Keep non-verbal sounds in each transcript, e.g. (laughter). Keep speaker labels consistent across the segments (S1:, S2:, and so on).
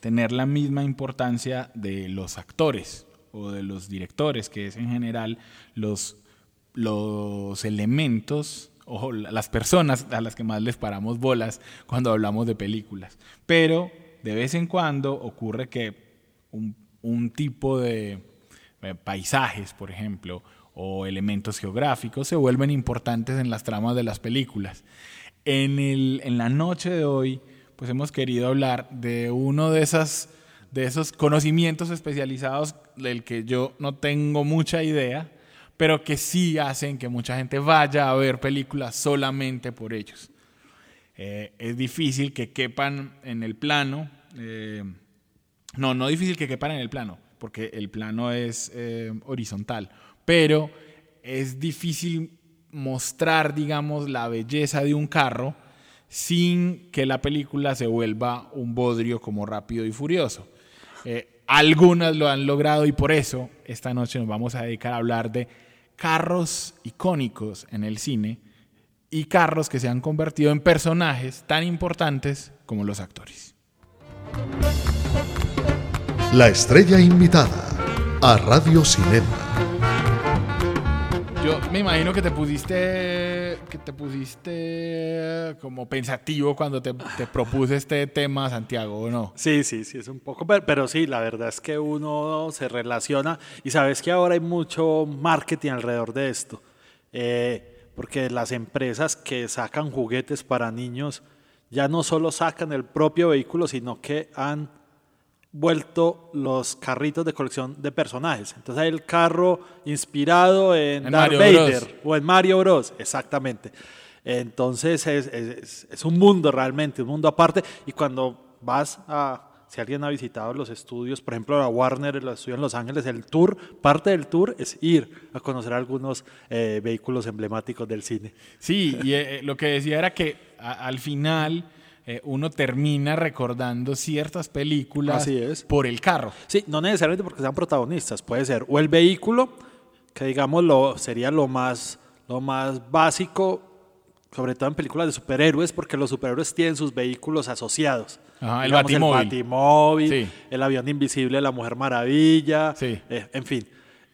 S1: tener la misma importancia de los actores o de los directores, que es en general los, los elementos o las personas a las que más les paramos bolas cuando hablamos de películas. Pero de vez en cuando ocurre que un, un tipo de eh, paisajes, por ejemplo, o elementos geográficos se vuelven importantes en las tramas de las películas. En, el, en la noche de hoy pues hemos querido hablar de uno de, de esos conocimientos especializados del que yo no tengo mucha idea, pero que sí hacen que mucha gente vaya a ver películas solamente por ellos. Eh, es difícil que quepan en el plano, eh, no, no difícil que quepan en el plano, porque el plano es eh, horizontal, pero es difícil mostrar, digamos, la belleza de un carro sin que la película se vuelva un bodrio como rápido y furioso. Eh, algunas lo han logrado y por eso esta noche nos vamos a dedicar a hablar de carros icónicos en el cine y carros que se han convertido en personajes tan importantes como los actores.
S2: La estrella invitada a Radio Cinema.
S1: Yo me imagino que te pusiste, que te pusiste como pensativo cuando te, propuse este tema, Santiago, ¿o no?
S3: Sí, sí, sí, es un poco, pero, sí, la verdad es que uno se relaciona y sabes que ahora hay mucho marketing alrededor de esto, eh, porque las empresas que sacan juguetes para niños ya no solo sacan el propio vehículo, sino que han vuelto los carritos de colección de personajes. Entonces hay el carro inspirado en, Darth Vader o en Mario Bros. Exactamente. Entonces es, es, un mundo realmente, un mundo aparte. Y cuando vas a, si alguien ha visitado los estudios, por ejemplo, la Warner, los estudios en Los Ángeles, el tour, parte del tour es ir a conocer algunos eh, vehículos emblemáticos del cine.
S1: Sí, y eh, lo que decía era que al final eh, uno termina recordando ciertas películas por el carro.
S3: Sí, no necesariamente porque sean protagonistas, puede ser o el vehículo, que digamos lo, sería lo más, lo más básico, sobre todo en películas de superhéroes, porque los superhéroes tienen sus vehículos asociados.
S1: el batimóvil.
S3: El avión invisible de la Mujer Maravilla, eh, en fin.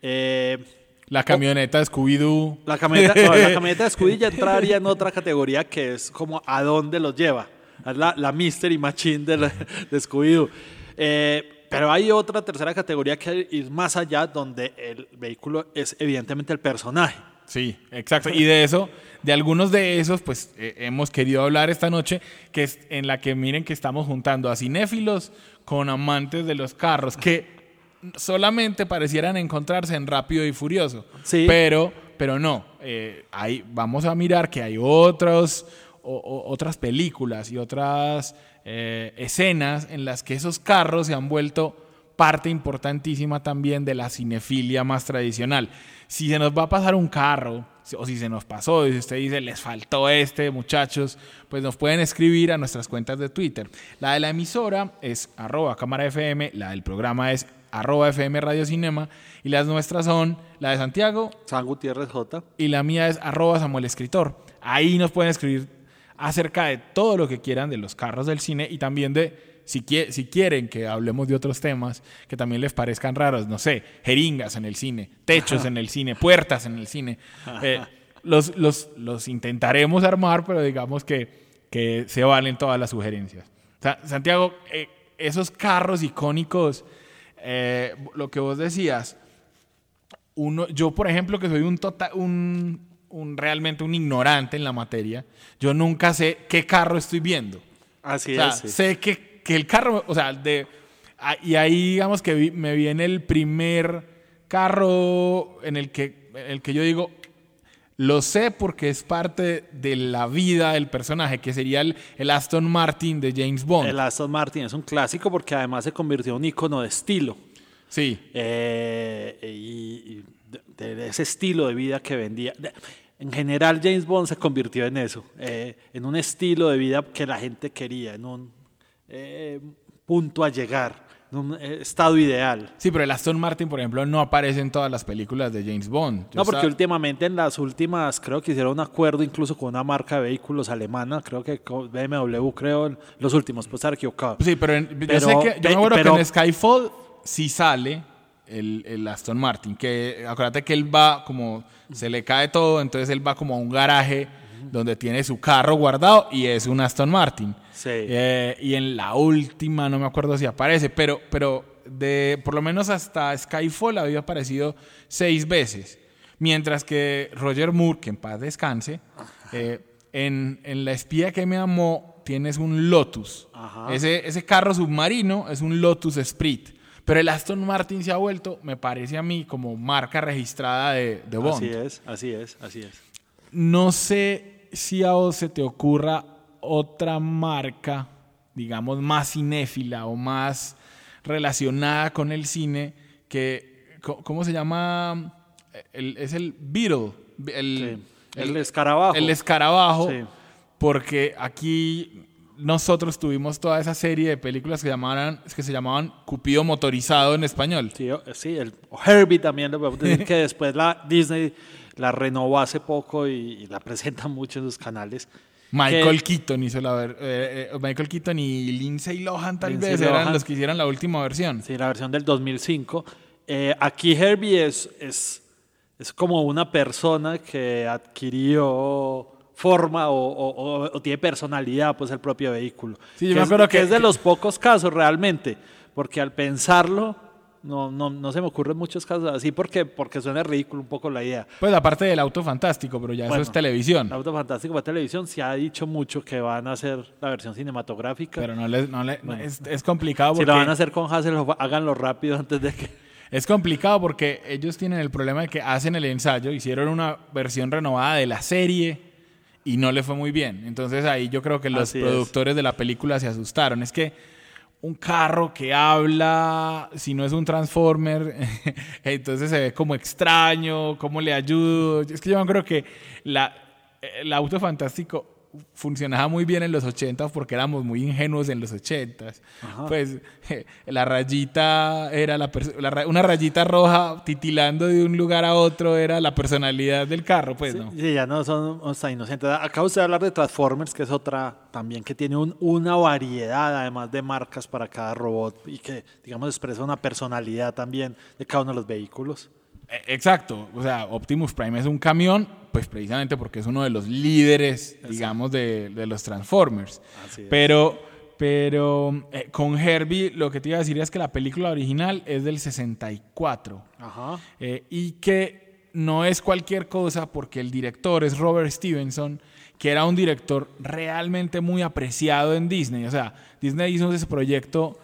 S1: Eh, la camioneta de Scooby-Doo.
S3: La camioneta, la (laughs) camioneta de Scooby ya entraría en otra categoría que es como a dónde los lleva la, la Mystery Machine de, (laughs) de Scooby-Doo. Eh, pero hay otra tercera categoría que es más allá, donde el vehículo es evidentemente el personaje.
S1: Sí, exacto. Y de eso, de algunos de esos, pues eh, hemos querido hablar esta noche, que es en la que miren que estamos juntando a cinéfilos con amantes de los carros, que solamente parecieran encontrarse en Rápido y Furioso. Sí. Pero, pero no. Eh, ahí vamos a mirar que hay otros otras películas y otras eh, escenas en las que esos carros se han vuelto parte importantísima también de la cinefilia más tradicional. Si se nos va a pasar un carro, o si se nos pasó, y si usted dice, les faltó este, muchachos, pues nos pueden escribir a nuestras cuentas de Twitter. La de la emisora es arroba cámara FM, la del programa es arroba FM Radio Cinema, y las nuestras son la de Santiago,
S3: San Gutiérrez J,
S1: y la mía es arroba Samuel Escritor. Ahí nos pueden escribir acerca de todo lo que quieran de los carros del cine y también de si, si, quieren que hablemos de otros temas que también les parezcan raros, no sé, jeringas en el cine, techos en el cine, puertas en el cine. Eh, los, los, los, intentaremos armar, pero digamos que, que se valen todas las sugerencias. Santiago, eh, esos carros icónicos, eh, lo que vos decías, uno, yo por ejemplo que soy un, total, un un, realmente un ignorante en la materia, yo nunca sé qué carro estoy viendo.
S3: Así
S1: es. Sé que, que, el carro, o sea, de, y ahí digamos que me viene el primer carro en el que, el que yo digo, lo sé porque es parte de la vida del personaje, que sería el, el, Aston Martin de James Bond.
S3: El Aston Martin es un clásico porque además se convirtió en un icono de estilo.
S1: Sí.
S3: Eh, y, y de, de ese estilo de vida que vendía. En general, James Bond se convirtió en eso, eh, en un estilo de vida que la gente quería, en un eh, punto a llegar, en un eh, estado ideal.
S1: Sí, pero el Aston Martin, por ejemplo, no aparece en todas las películas de James Bond. Yo
S3: No, porque
S1: estaba-
S3: últimamente en las últimas creo que hicieron un acuerdo incluso con una marca de vehículos alemana, creo que BMW, creo, los últimos, pues estar equivocado.
S1: Sí, pero, en- yo
S3: Pero-
S1: sé que, yo me acuerdo
S3: pero-
S1: que en Skyfall sí sale el, el Aston Martin, que acuérdate que él va como, se le cae todo, entonces él va como a un garaje donde tiene su carro guardado y es un Aston Martin.
S3: Sí.
S1: Eh, y en la última, no me acuerdo si aparece, pero, pero de, por lo menos hasta Skyfall había aparecido seis veces. Mientras que Roger Moore, que en paz descanse, eh, en, en La espía que me amó tienes un Lotus. Ese, ese carro submarino es un Lotus Sprint. Pero el Aston Martin se ha vuelto, me parece a mí, como marca registrada de, de Bond.
S3: Así es, así es, así es.
S1: No sé si a vos se te ocurra otra marca, digamos, más cinéfila o más relacionada con el cine que, ¿cómo se llama? El- es el Beetle. El,
S3: Sí, el escarabajo.
S1: El escarabajo.
S3: Sí.
S1: Porque aquí nosotros tuvimos toda esa serie de películas que, llamaban, que se llamaban Cupido Motorizado en español.
S3: Sí, sí, el Herbie también lo podemos decir (laughs) que después la Disney la renovó hace poco y, y la presenta mucho en sus canales.
S1: Michael
S3: Que-
S1: Keaton hizo la ver- eh, eh, Michael Keaton y Lindsay Lohan tal
S3: Lindsay
S1: vez eran los que hicieron la última versión.
S3: Sí, la versión del 2005. Eh, aquí Herbie es, es, es como una persona que adquirió forma o, o- o- tiene personalidad, pues el propio vehículo.
S1: Sí, yo
S3: que
S1: me
S3: es-
S1: acuerdo que-
S3: es de
S1: que-
S3: los pocos casos realmente, porque al pensarlo no, no, no se me ocurren muchos casos así, porque, porque suena ridículo un poco la idea.
S1: Pues aparte del auto fantástico, pero ya eso
S3: Bueno,
S1: es televisión.
S3: El Auto Fantástico para televisión se ha dicho mucho que van a hacer la versión cinematográfica.
S1: Pero no les, no le- no, es, es complicado
S3: si
S1: porque
S3: lo van a hacer con Hasselhoff, háganlo rápido antes de que...
S1: es complicado porque ellos tienen el problema de que hacen el ensayo, hicieron una versión renovada de la serie y no le fue muy bien. Entonces ahí yo creo que los
S3: Así es.
S1: productores de la película se asustaron. Es que un carro que habla, si no es un Transformer, (laughs) entonces se ve como extraño, ¿cómo le ayudo? Es que yo creo que la, el auto fantástico funcionaba muy bien en los 80 porque éramos muy ingenuos en los 80. Pues la rayita era la, la una rayita roja titilando de un lugar a otro era la personalidad del carro, pues no.
S3: Sí, ya no son o sea, inocentes. Acabo de hablar de Transformers, que es otra también que tiene un- una variedad, además de marcas para cada robot y que, digamos, expresa una personalidad también de cada uno de los vehículos.
S1: Eh, Exacto, o sea, Optimus Prime es un camión, pues precisamente porque es uno de los líderes, digamos, de, de los Transformers.
S3: Así es.
S1: Pero, pero eh, con Herbie lo que te iba a decir es que la película original es del 64
S3: Ajá.
S1: eh, y que no es cualquier cosa porque el director es Robert Stevenson, que era un director realmente muy apreciado en Disney. O sea, Disney hizo ese proyecto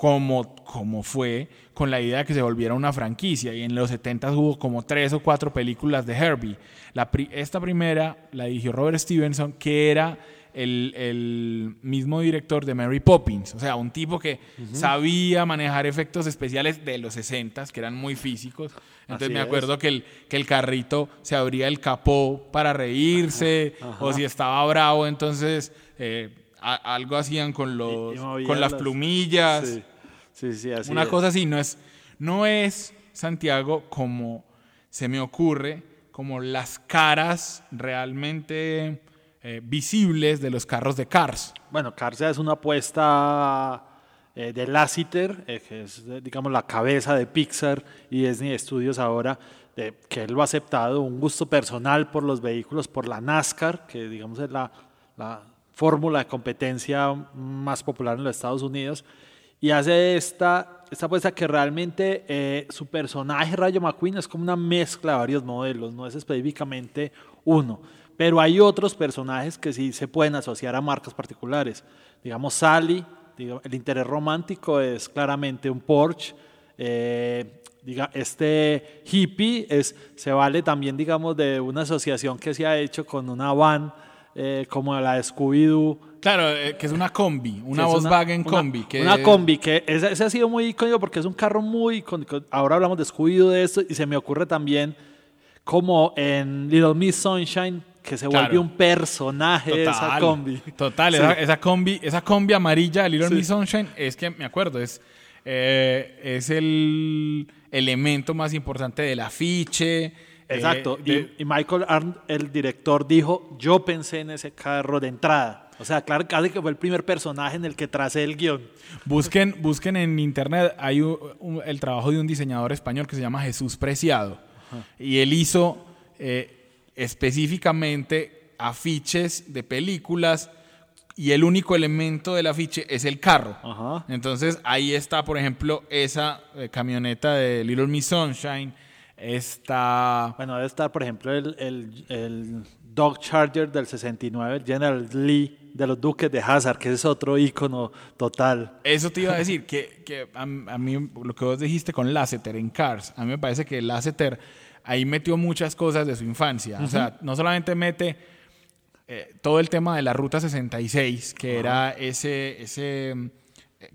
S1: como, como fue, con la idea de que se volviera una franquicia. Y en los 70 hubo como tres o cuatro películas de Herbie. La pri- esta primera la dirigió Robert Stevenson, que era el, el mismo director de Mary Poppins. O sea, un tipo que sabía manejar efectos especiales de los 60 que eran muy físicos. Entonces
S3: Así
S1: me
S3: es.
S1: acuerdo que el, que el carrito se abría el capó para reírse, o si estaba bravo, entonces eh, a- algo hacían con, los,
S3: y
S1: con las
S3: las-
S1: plumillas.
S3: Sí, sí, sí, así
S1: Una
S3: es.
S1: cosa así, no es, no es Santiago como se me ocurre, como las caras realmente eh, visibles de los carros de Cars.
S3: Bueno, Cars ya es una apuesta eh, de Lasseter, eh, que es, digamos, la cabeza de Pixar y Disney Studios ahora, que él lo ha aceptado, un gusto personal por los vehículos, por la NASCAR, que digamos es la, la fórmula de competencia más popular en los Estados Unidos, y hace esta, esta apuesta que realmente eh, su personaje Rayo McQueen es como una mezcla de varios modelos, no es específicamente uno. Pero hay otros personajes que sí se pueden asociar a marcas particulares. Digamos, Sally, el interés romántico es claramente un Porsche. eh, diga, este hippie es, se vale también, digamos, de una asociación que se ha hecho con una van eh, como la de Scooby-Doo,
S1: Claro, eh, que es una combi, una
S3: que
S1: Volkswagen
S3: una-
S1: combi. Que
S3: Una combi, que ese, ese ha sido muy icónico porque es un carro muy icónico. Ahora hablamos de Scooby-Doo de esto y se me ocurre también como en Little Miss Sunshine, que se
S1: Claro.
S3: vuelve un personaje esa
S1: Total,
S3: combi.
S1: Total,
S3: Sí.
S1: esa, esa combi, esa combi amarilla de Little
S3: Sí.
S1: Miss Sunshine, es que me acuerdo, es, eh, es el elemento más importante del afiche. eh,
S3: Exacto. y, Michael Arndt, el director, dijo, yo pensé en ese carro de entrada. O sea, claro, casi que fue el primer personaje en el que tracé el guion.
S1: busquen, busquen en internet, hay un- un- el trabajo de un diseñador español que se llama Jesús Preciado. Y él hizo eh, específicamente afiches de películas y el único elemento del afiche es el carro.
S3: Ajá.
S1: Entonces ahí está, por ejemplo, esa eh, camioneta de Little Miss Sunshine. Está.
S3: Bueno, debe estar, por ejemplo, el, el, el Dog Charger del 69, el General Lee de los Duques de Hazard, que es otro ícono total.
S1: Eso te iba a decir, que, que a, a mí lo que vos dijiste con Lasseter en Cars, a mí me parece que Lasseter ahí metió muchas cosas de su infancia. O sea, no solamente mete eh, todo el tema de la Ruta 66, que era ese, ese,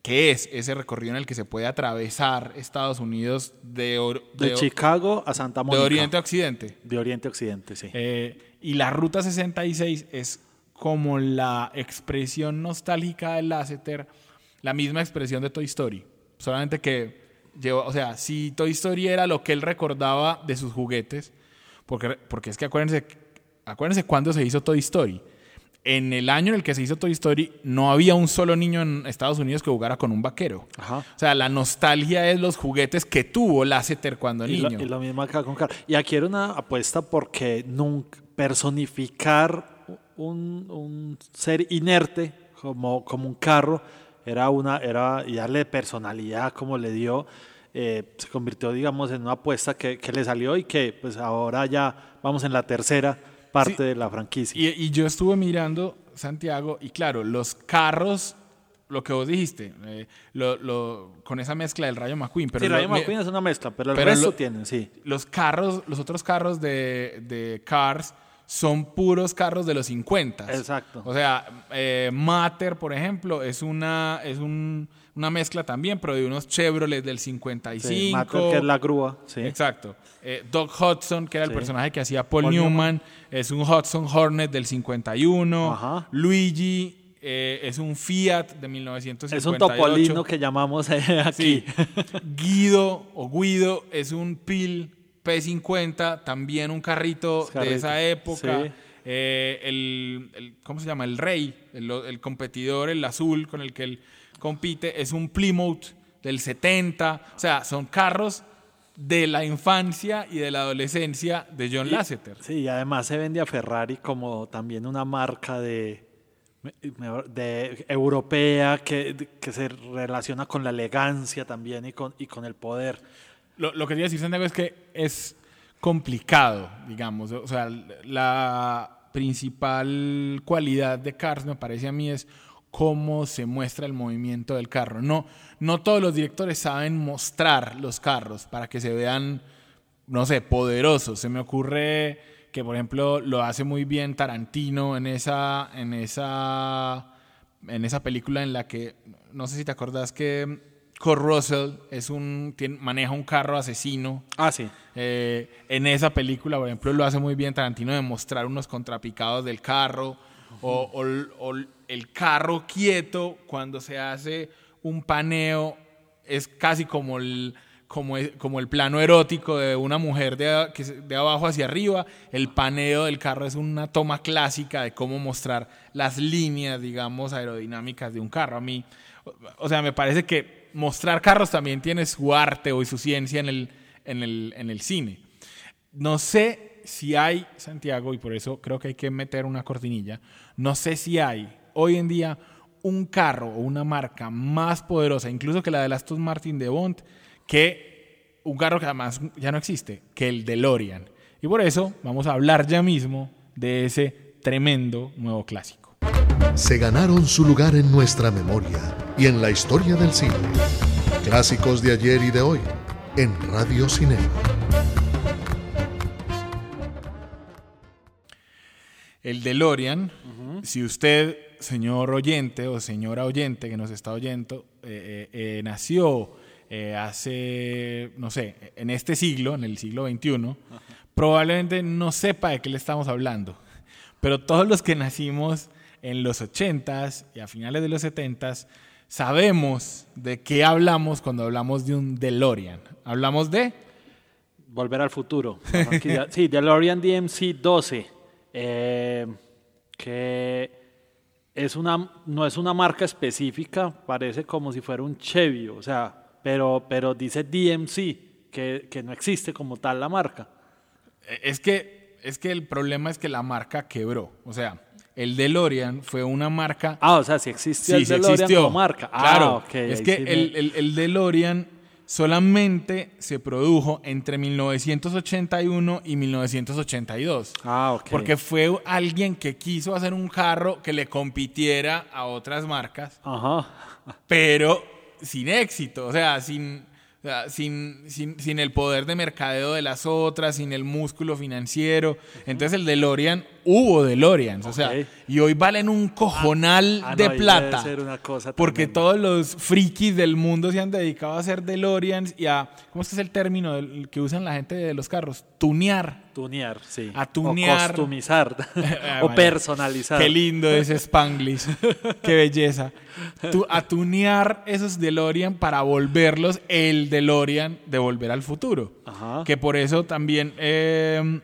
S1: que es ese recorrido en el que se puede atravesar Estados Unidos de,
S3: De,
S1: de-
S3: Chicago a Santa
S1: de
S3: Mónica.
S1: Oriente a Occidente.
S3: De Oriente a Occidente, sí.
S1: Eh, y la Ruta 66 es como la expresión nostálgica de Lasseter, la misma expresión de Toy Story. Solamente que, lleva, o sea, si Toy Story era lo que él recordaba de sus juguetes, porque, porque es que acuérdense, acuérdense cuándo se hizo Toy Story. En el año en el que se hizo Toy Story, no había un solo niño en Estados Unidos que jugara con un vaquero.
S3: Ajá.
S1: O sea, la nostalgia es los juguetes que tuvo Lasseter cuando
S3: Y lo,
S1: niño.
S3: y lo mismo acá con Carlos. Y aquí era una apuesta porque nunca personificar un, un ser inerte como, como un carro era una era y darle personalidad como le dio eh, se convirtió digamos en una apuesta que, que le salió y que pues ahora ya vamos en la tercera parte
S1: Sí.
S3: de la franquicia.
S1: Y, y yo estuve mirando Santiago y claro, los carros, lo que vos dijiste, eh, lo- lo- con esa mezcla del Rayo McQueen, pero,
S3: sí,
S1: lo-
S3: Rayo McQueen es una mezcla, pero el
S1: pero
S3: resto tienen, sí.
S1: los carros, los otros carros de, de Cars son puros carros de los 50.
S3: Exacto.
S1: O sea, eh, Mater, por ejemplo, es una, es un- una mezcla también, pero de unos Chevrolet del 55.
S3: Sí, Matter, que es la grúa, sí.
S1: Exacto. Eh, Doc Hudson, que era el personaje que hacía Paul,
S3: Paul
S1: Newman, es un Hudson Hornet del 51.
S3: Ajá.
S1: Luigi eh, es un Fiat de 1958.
S3: Es un topolino que llamamos eh, aquí.
S1: Sí. (laughs) Guido o Guido es un Pil P50, también un carrito, de esa época.
S3: sí.
S1: Eh, el, el- ¿cómo se llama? El Rey, el, el competidor, el azul con el que él compite, es un Plymouth del 70. O sea, son carros de la infancia y de la adolescencia de John Lasseter.
S3: Sí, y además se vende a Ferrari como también una marca de, de europea que, que se relaciona con la elegancia también y con, y con el poder.
S1: Lo, lo que quería decir, Santiago, es que es complicado, digamos. O sea, la principal cualidad de Cars, me parece a mí, es cómo se muestra el movimiento del carro. No, no todos los directores saben mostrar los carros para que se vean, no sé, poderosos. Se me ocurre que, por ejemplo, lo hace muy bien Tarantino en esa, en esa, en esa película en la que, no sé si te acordás que Kurt Russell es un, tiene- maneja un carro asesino.
S3: Ah, sí.
S1: Eh, en esa película, por ejemplo, lo hace muy bien Tarantino de mostrar unos contrapicados del carro o, o- o el carro quieto cuando se hace un paneo es casi como el, como, el- como el plano erótico de una mujer de, de abajo hacia arriba. El paneo del carro es una toma clásica de cómo mostrar las líneas, digamos, aerodinámicas de un carro. A mí, o sea, me parece que mostrar carros también tiene su arte o su ciencia en el, en el, en el cine. No sé si hay, Santiago, y por eso creo que hay que meter una cortinilla, no sé si hay hoy en día un carro o una marca más poderosa, incluso que la de Aston Martin de Bond, que un carro que además ya no existe, que el DeLorean. Y por eso vamos a hablar ya mismo de ese tremendo nuevo clásico.
S2: se ganaron su lugar en nuestra memoria y en la historia del cine. Clásicos de ayer y de hoy en Radio Cinema.
S1: El DeLorean, si usted señor oyente o señora oyente que nos está oyendo eh, eh, eh, nació hace, no sé, en este siglo, en el siglo XXI, probablemente no sepa de qué le estamos hablando. Pero todos los que nacimos en los 80s y a finales de los 70s, sabemos de qué hablamos cuando hablamos de un DeLorean. Hablamos de...
S3: Volver al futuro. sí, DeLorean DMC 12. que es una, no es una marca específica, parece como si fuera un Chevy, o sea, pero, pero dice DMC, que, que no existe como tal la marca.
S1: Eh, es que, es que el problema es que la marca quebró, o sea, el DeLorean fue una marca...
S3: Ah, o sea, si existe el DeLorean como marca.
S1: Ah, claro, es que el, el, el DeLorean solamente se produjo entre 1981 y 1982.
S3: Ah, ok.
S1: Porque fue alguien que quiso hacer un carro que le compitiera a otras marcas,
S3: Ajá.
S1: pero sin éxito, o sea, sin, sin, sin, sin, el poder de mercadeo de las otras, sin el músculo financiero. Entonces el DeLorean, hubo DeLoreans, o sea, y hoy valen un cojonal
S3: Ah,
S1: de
S3: no, ahí
S1: plata.
S3: debe ser una cosa
S1: Porque
S3: tremenda.
S1: todos los frikis del mundo se han dedicado a hacer DeLoreans y a, ¿cómo es que es el término del- que usan la gente de los carros? Tunear.
S3: Tunear, sí.
S1: A tunear.
S3: O customizar. (laughs) (laughs)
S1: Ah,
S3: o personalizar.
S1: Qué lindo (laughs) ese Spanglish. Qué belleza. Tu- a tunear esos DeLorean para volverlos el DeLorean de Volver al Futuro.
S3: Ajá.
S1: Que por eso también eh,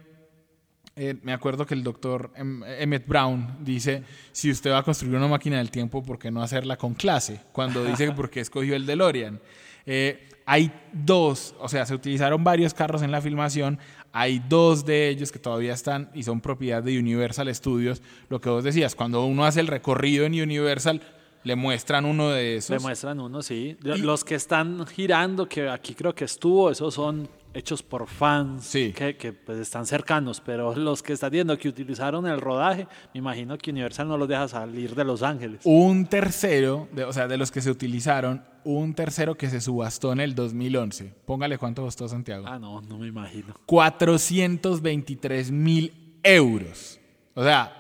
S1: eh, me acuerdo que el doctor Em- Emmett Brown dice, si usted va a construir una máquina del tiempo, ¿por qué no hacerla con clase? Cuando dice que por qué escogió el DeLorean. Eh, hay dos, o sea, se utilizaron varios carros en la filmación, hay dos de ellos que todavía están y son propiedad de Universal Studios. Lo que vos decías, cuando uno hace el recorrido en Universal, le muestran uno de esos.
S3: Le muestran uno, sí. Los que están girando, que aquí creo que estuvo, esos son hechos por fans
S1: Sí.
S3: que, que, pues están cercanos, pero (laughs) los que están viendo que utilizaron el rodaje, me imagino que Universal no los deja salir de Los Ángeles.
S1: Un tercero, de- o sea, de los que se utilizaron, un tercero que se subastó en el 2011. Póngale cuánto costó Santiago.
S3: Ah, no, no me imagino.
S1: 423 mil euros. O sea,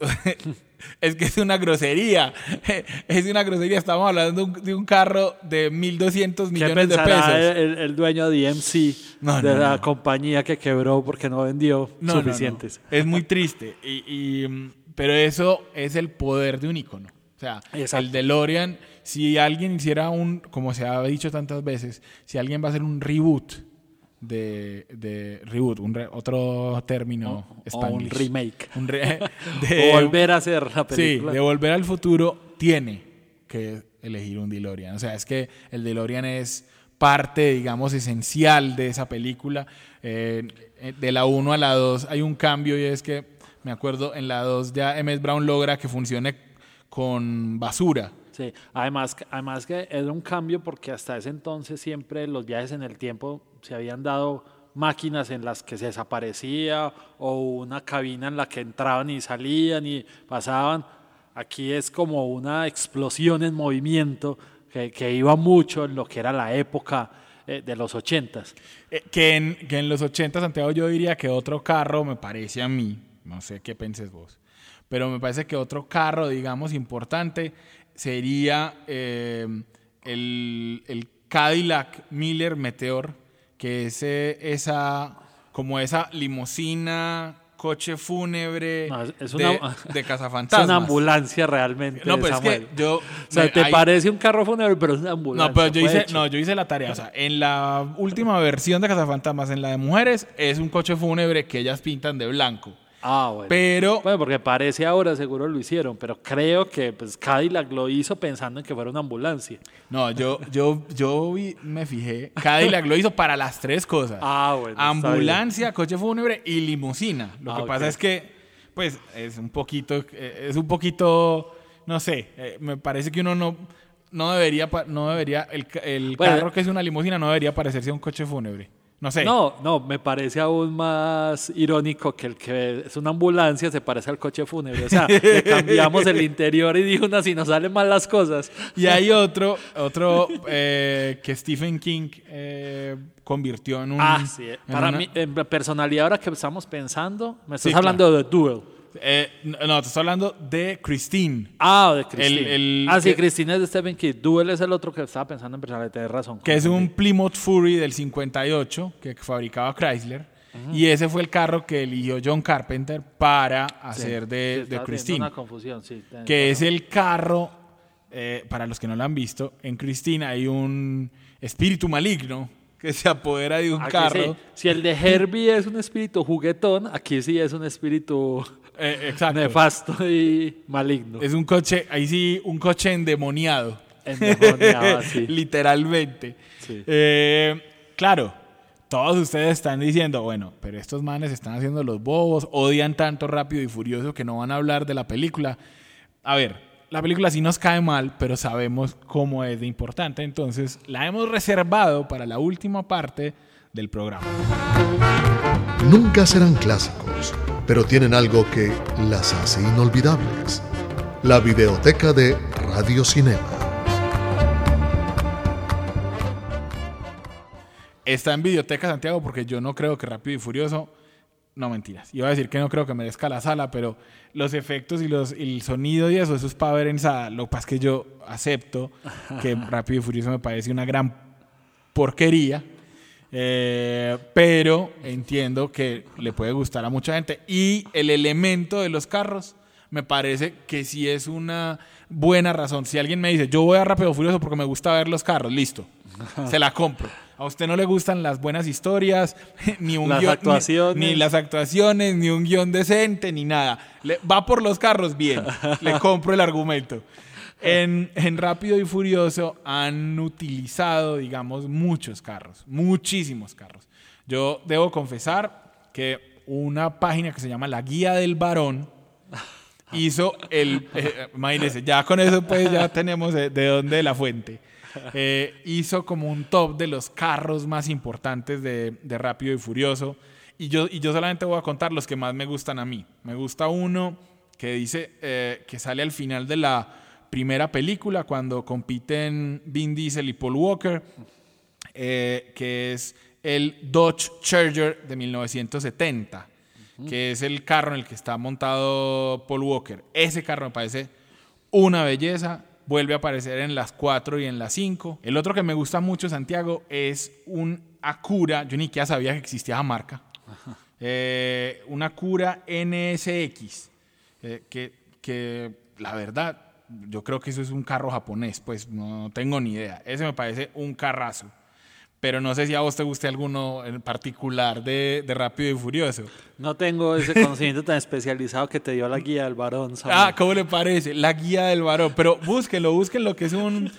S1: (laughs) es que es una grosería. (laughs) Es una grosería. Estamos hablando de un, carro de 1.200
S3: ¿Qué
S1: millones de pesos.
S3: el, el dueño de DMC,
S1: No,
S3: de
S1: no,
S3: la
S1: no.
S3: compañía que quebró porque no vendió suficientes?
S1: Es muy triste. Y, y, mm, pero eso es el poder de un icono. O sea,
S3: Exacto.
S1: el DeLorean, si alguien hiciera un, como se ha dicho tantas veces, si alguien va a hacer un reboot de, de reboot, un re- otro término
S3: O- o un remake.
S1: Un re- (laughs)
S3: O
S1: de-
S3: volver a hacer la
S1: Sí,
S3: película.
S1: de volver al futuro tiene que elegir un DeLorean. O sea, es que el DeLorean es parte, digamos, esencial de esa película. Eh, eh, de la 1 a la 2 hay un cambio y es que, me acuerdo, en la 2 ya Emmett Brown logra que funcione con basura.
S3: Sí, además, además que era un cambio porque hasta ese entonces siempre los viajes en el tiempo se habían dado máquinas en las que se desaparecía o una cabina en la que entraban y salían y pasaban. Aquí es como una explosión en movimiento que, que iba mucho en lo que era la época eh, de los ochentas.
S1: Eh, que, en, que en los 80, Santiago, yo diría que otro carro, me parece a mí, no sé qué penses vos, pero me parece que otro carro, digamos, importante sería eh, el, el Cadillac Miller Meteor, que es eh, esa, como esa limusina, coche fúnebre
S3: No, es- es
S1: de,
S3: una-
S1: de (laughs)
S3: Es
S1: cazafantasmas.
S3: una ambulancia realmente.
S1: No, pues es
S3: Samuel.
S1: que yo...
S3: O sea,
S1: me-
S3: te
S1: hay-
S3: parece un carro fúnebre, pero es una ambulancia.
S1: no, pero yo hice,
S3: hecho.
S1: no, yo hice la tarea. O sea, en la última versión de Cazafantasmas, en la de mujeres, es un coche fúnebre que ellas pintan de blanco.
S3: Ah, bueno.
S1: Pero,
S3: Bueno, porque parece ahora, seguro lo hicieron, pero creo que pues, Cadillac lo hizo pensando en que fuera una ambulancia.
S1: no, yo, yo, yo vi- me fijé. Cadillac lo hizo para las tres cosas.
S3: Ah, bueno,
S1: Ambulancia, coche fúnebre y limusina. Lo
S3: Ah,
S1: que pasa es que, pues, es un poquito, eh, es un poquito, no sé, eh, me parece que uno no, no debería, no debería, el, ca- el
S3: Bueno.
S1: carro que es una limusina no debería parecerse a un coche fúnebre. No sé.
S3: No, no, me parece aún más irónico que el que es una ambulancia se parece al coche fúnebre. O sea, le (laughs) cambiamos el interior y dijo, no, si nos salen mal las cosas.
S1: Y hay otro, otro eh, que Stephen King eh, convirtió en un.
S3: Ah, sí.
S1: en
S3: Para
S1: una-
S3: mí, en personalidad ahora que estamos pensando, me estás
S1: Sí,
S3: hablando de Duel.
S1: Eh, no, te estoy hablando de Christine.
S3: Ah, de Christine.
S1: El- el-
S3: ah, sí,
S1: que-
S3: Christine es de Stephen King. Duel es el otro que estaba pensando en personal, tienes razón.
S1: que es un. Plymouth Fury del 58 que fabricaba Chrysler. Y ese fue el carro que eligió John Carpenter para
S3: Sí,
S1: hacer de, de Christine.
S3: una confusión, sí.
S1: que es el carro, eh, para los que no lo han visto, en Christine hay un espíritu maligno que se apodera de un
S3: Aquí
S1: carro.
S3: sí. Si el de Herbie es un espíritu juguetón, aquí sí es un espíritu
S1: Eh, exacto.
S3: nefasto y maligno.
S1: Es un coche, ahí sí, un coche endemoniado.
S3: Endemoniado, (laughs) así.
S1: Literalmente.
S3: Sí.
S1: Eh, claro, todos ustedes están diciendo, bueno, pero estos manes están haciendo los bobos, odian tanto rápido y furioso que no van a hablar de la película. A ver, la película sí nos cae mal, pero sabemos cómo es de importante, entonces la hemos reservado para la última parte del programa.
S2: Nunca serán clásicos, pero tienen algo que las hace inolvidables. La videoteca de Radio Cinema.
S1: Está en Videoteca Santiago porque yo no creo que Rápido y Furioso. No mentiras. Iba a decir que no creo que merezca la sala, pero los efectos y los, y el sonido y eso, eso es para ver en sala. Lo que pasa es que yo acepto que (laughs) Rápido y Furioso me parece una gran porquería. Eh, pero entiendo que le puede gustar a mucha gente. Y el elemento de los carros me parece que sí es una buena razón. Si alguien me dice, yo voy a Rápido Furioso porque me gusta ver los carros, listo, (laughs) se la compro. A usted no le gustan las buenas historias, (laughs) ni un
S3: Las
S1: guión- ni-
S3: actuaciones.
S1: ni las actuaciones, ni un guion decente, ni nada. Le- va por los carros, bien. (laughs) Le compro el argumento. En, en Rápido y Furioso han utilizado, digamos, muchos carros, muchísimos carros. Yo debo confesar que una página que se llama La Guía del Varón (laughs) hizo el... eh, imagínense, ya con eso pues ya tenemos de, de dónde la fuente. Eh, hizo como un top de los carros más importantes de, de Rápido y Furioso. Y yo, y yo solamente voy a contar los que más me gustan a mí. Me gusta uno que dice eh, que sale al final de la primera película cuando compiten Vin Diesel y Paul Walker, eh, que es el Dodge Charger de 1970, que es el carro en el que está montado Paul Walker. Ese carro me parece una belleza. Vuelve a aparecer en las 4 y en las 5. El otro que me gusta mucho, Santiago, es un Acura. Yo ni siquiera sabía que existía esa marca. Eh, una Acura NSX. eh, que, que la verdad, yo creo que eso es un carro japonés. Pues no tengo ni idea. Ese me parece un carrazo. Pero no sé si a vos te guste alguno en particular de, de Rápido y Furioso.
S3: No tengo ese conocimiento tan especializado que te dio la guía del varón. Samuel.
S1: Ah, ¿cómo le parece? La guía del varón. Pero búsquenlo, búsquenlo, que es un,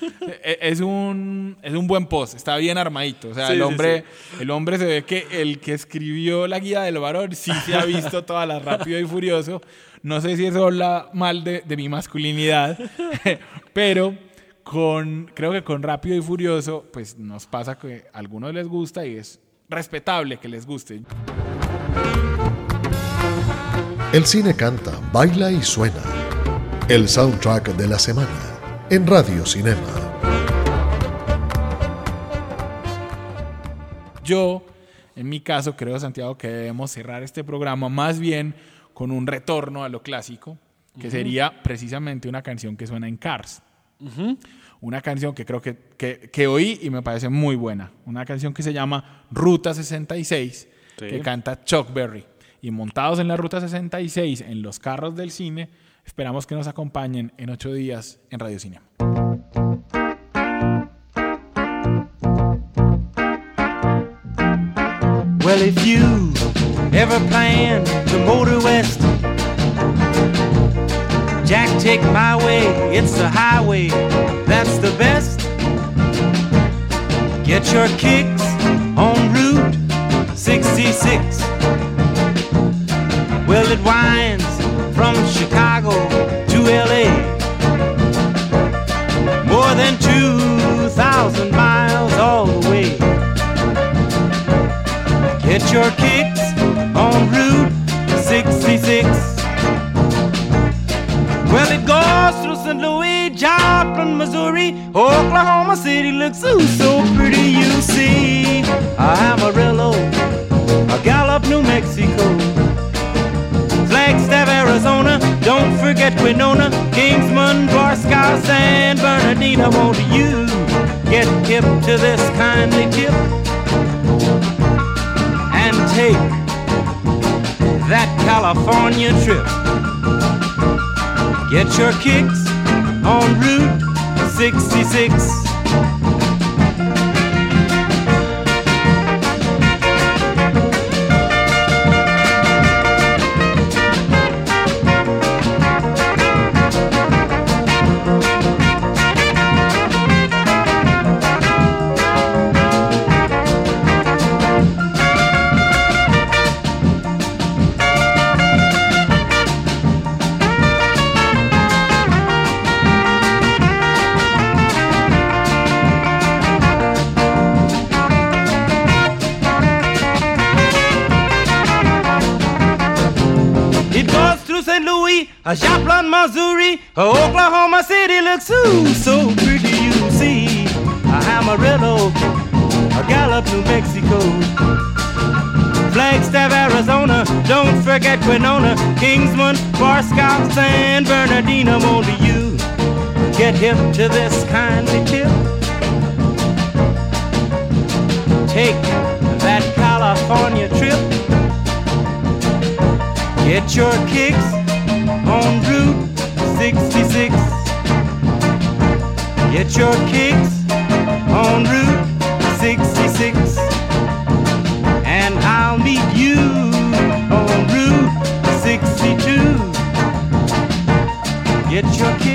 S1: eh, es un, es un buen post. Está bien armadito. O sea,
S3: Sí,
S1: el
S3: sí,
S1: hombre, el hombre se ve que el que escribió la guía del varón sí se ha visto toda la Rápido y Furioso. No sé si eso habla mal de, de mi masculinidad, (laughs) pero con, creo que con Rápido y Furioso, pues nos pasa que a algunos les gusta y es respetable que les guste.
S2: El cine canta, baila y suena. El soundtrack de la semana en Radio Cinema.
S1: Yo, en mi caso, creo, Santiago, que debemos cerrar este programa más bien con un retorno a lo clásico, que sería precisamente una canción que suena en Cars. Una canción que creo que, que, que oí y me parece muy buena. Una canción que se llama Ruta 66,
S3: Sí.
S1: que canta Chuck Berry. Y montados en la Ruta 66, en los carros del cine, esperamos que nos acompañen en ocho días en Radio Cinema.
S4: Well, if you ever plan to motor west, Jack, take my way. It's the highway that's the best. Get your kicks on Route 66. Well, it winds from Chicago to LA. More than 2,000 miles all the way. Get your kicks Joplin, Missouri, Oklahoma City looks ooh, so pretty, you see. Amarillo, a Gallup, New Mexico, Flagstaff, Arizona. Don't forget Winona, Kingsman, Barstow, San Bernardino. Won't you get hip to this kindly tip and take that California trip? Get your kicks on Route 66. A Joplin, Missouri, Oklahoma City looks ooh, so pretty you see. A Amarillo, a Gallup, New Mexico, Flagstaff, Arizona, don't forget Winona, Kingsman, Barstow, San Bernardino, only you get hip to this kindly tip. Take that California trip. Get your kicks on Route 66. Get your kicks on Route 66. And I'll meet you on Route 62. Get your kicks